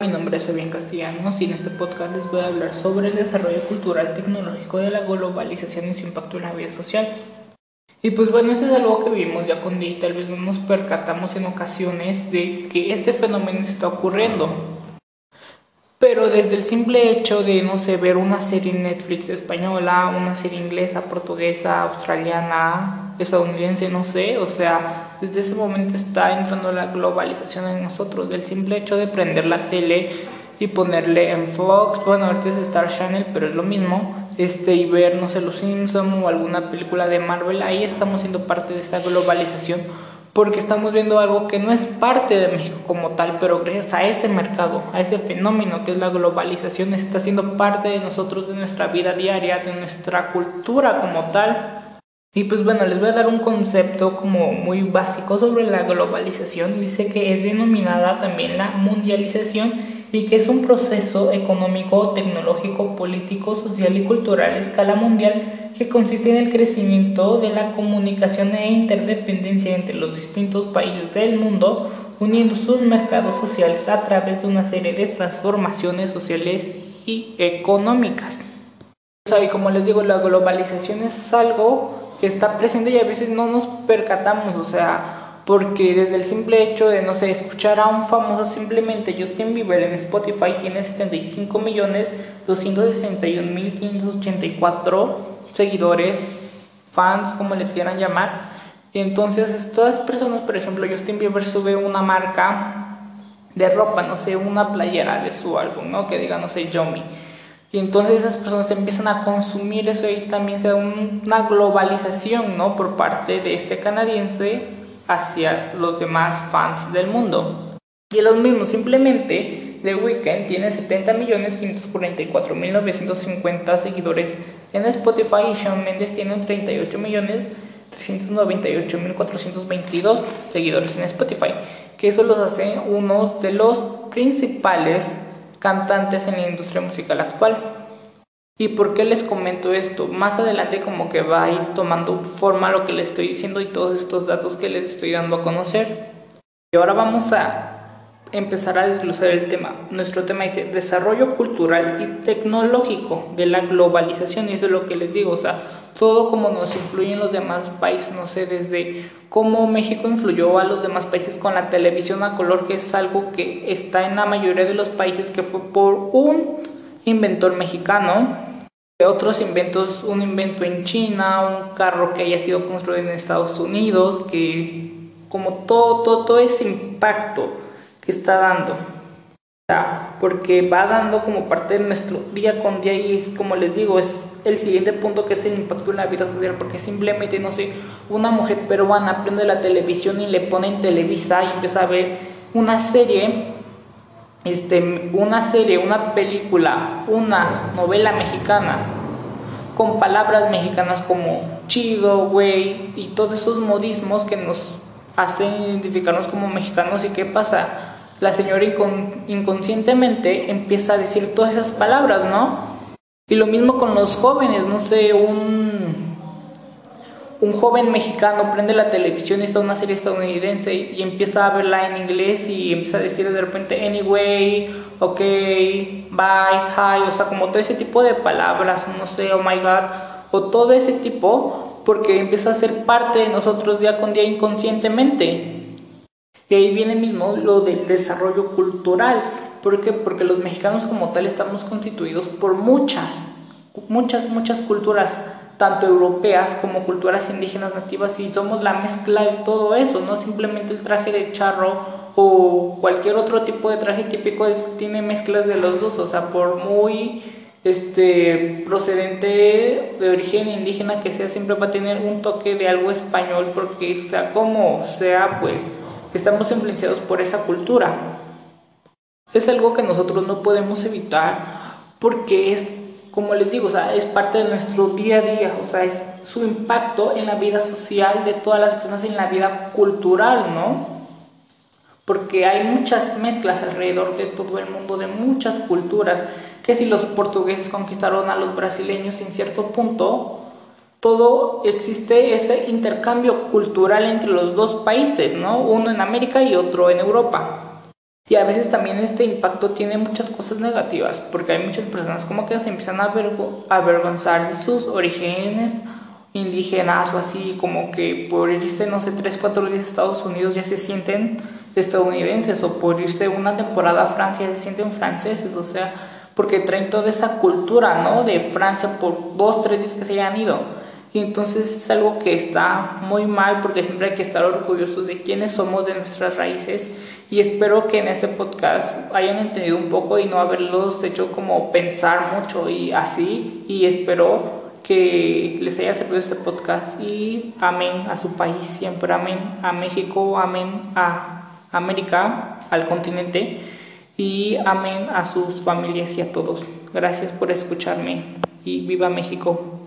Mi nombre es Fabián Castellanos y en este podcast les voy a hablar sobre el desarrollo cultural tecnológico de la globalización y su impacto en la vida social. Y pues bueno, eso es algo que vivimos ya con y tal vez no nos percatamos en ocasiones de que este fenómeno está ocurriendo. Pero desde el simple hecho de, no sé, ver una serie Netflix española, una serie inglesa, portuguesa, australiana, estadounidense, no sé, o sea, desde ese momento está entrando la globalización en nosotros, del simple hecho de prender la tele y ponerle en Fox, bueno, ahorita es Star Channel, pero es lo mismo, este, y ver, no sé, Los Simpsons o alguna película de Marvel, ahí estamos siendo parte de esta globalización porque estamos viendo algo que no es parte de México como tal, pero gracias a ese mercado, a ese fenómeno que es la globalización, está siendo parte de nosotros, de nuestra vida diaria, de nuestra cultura como tal. Y pues bueno, les voy a dar un concepto como muy básico sobre la globalización. Dice que es denominada también la mundialización y que es un proceso económico, tecnológico, político, social y cultural a escala mundial que consiste en el crecimiento de la comunicación e interdependencia entre los distintos países del mundo, uniendo sus mercados sociales a través de una serie de transformaciones sociales y económicas. Y como les digo, la globalización es algo que está presente y a veces no nos percatamos, o sea, porque desde el simple hecho de, no sé, escuchar a un famoso simplemente Justin Bieber en Spotify tiene 75 millones 261 mil 584 seguidores, fans, como les quieran llamar. Y entonces estas personas, por ejemplo, Justin Bieber sube una marca de ropa, no sé, una playera de su álbum, ¿no? Que diga, no sé, Yomi. Y entonces esas personas empiezan a consumir eso y también se da una globalización, ¿no? Por parte de este canadiense hacia los demás fans del mundo. Y los mismos, simplemente The Weeknd tiene 70.544.950 seguidores en Spotify y Shawn Mendes tiene 38.398.422 seguidores en Spotify, que eso los hace unos de los principales cantantes en la industria musical actual. ¿Y por qué les comento esto? Más adelante como que va a ir tomando forma lo que les estoy diciendo y todos estos datos que les estoy dando a conocer. Y ahora vamos a empezar a desglosar el tema. Nuestro tema dice desarrollo cultural y tecnológico de la globalización y eso es lo que les digo, o sea, todo como nos influye en los demás países, no sé, desde cómo México influyó a los demás países con la televisión a color, que es algo que está en la mayoría de los países que fue por un inventor mexicano, otros inventos, un invento en China, un carro que haya sido construido en Estados Unidos, que como todo, todo, todo ese impacto que está dando. Porque va dando como parte de nuestro día con día y es como les digo, es el siguiente punto que es el impacto en la vida social, porque simplemente, no sé, una mujer peruana prende la televisión y le pone en Televisa y empieza a ver una serie este, una serie, una película, una novela mexicana con palabras mexicanas como chido, güey y todos esos modismos que nos hacen identificarnos como mexicanos y qué pasa, la señora inconscientemente empieza a decir todas esas palabras, ¿no? Y lo mismo con los jóvenes, no sé, un un joven mexicano prende la televisión y está una serie estadounidense y, empieza a verla en inglés y empieza a decir de repente anyway, ok, bye, hi, o sea, como todo ese tipo de palabras, no sé, oh my god, o todo ese tipo, porque empieza a ser parte de nosotros día con día inconscientemente. Y ahí viene mismo lo del desarrollo cultural. ¿Por qué? Porque los mexicanos como tal estamos constituidos por muchas, muchas, muchas culturas tanto europeas como culturas indígenas nativas y somos la mezcla de todo eso, no simplemente el traje de charro o cualquier otro tipo de traje típico tiene mezclas de los dos, o sea, por muy este procedente de origen indígena que sea, siempre va a tener un toque de algo español porque sea como sea, pues estamos influenciados por esa cultura. Es algo que nosotros no podemos evitar porque es como les digo, o sea, es parte de nuestro día a día, o sea, es su impacto en la vida social de todas las personas, en la vida cultural, ¿no? Porque hay muchas mezclas alrededor de todo el mundo, de muchas culturas, que si los portugueses conquistaron a los brasileños en cierto punto, todo existe ese intercambio cultural entre los dos países, ¿no? Uno en América y otro en Europa. Y a veces también este impacto tiene muchas cosas negativas, porque hay muchas personas como que se empiezan a, avergonzar de sus orígenes indígenas o así, como que por irse, no sé, 3, 4 días a Estados Unidos ya se sienten estadounidenses, o por irse una temporada a Francia ya se sienten franceses, o sea, porque traen toda esa cultura, ¿no? De Francia por 2, 3 días que se hayan ido. Y entonces es algo que está muy mal porque siempre hay que estar orgullosos de quiénes somos, de nuestras raíces. Y espero que en este podcast hayan entendido un poco y no haberlos hecho como pensar mucho y así. Y espero que les haya servido este podcast y amén a su país siempre, amén a México, amén a América, al continente y amén a sus familias y a todos. Gracias por escucharme y viva México.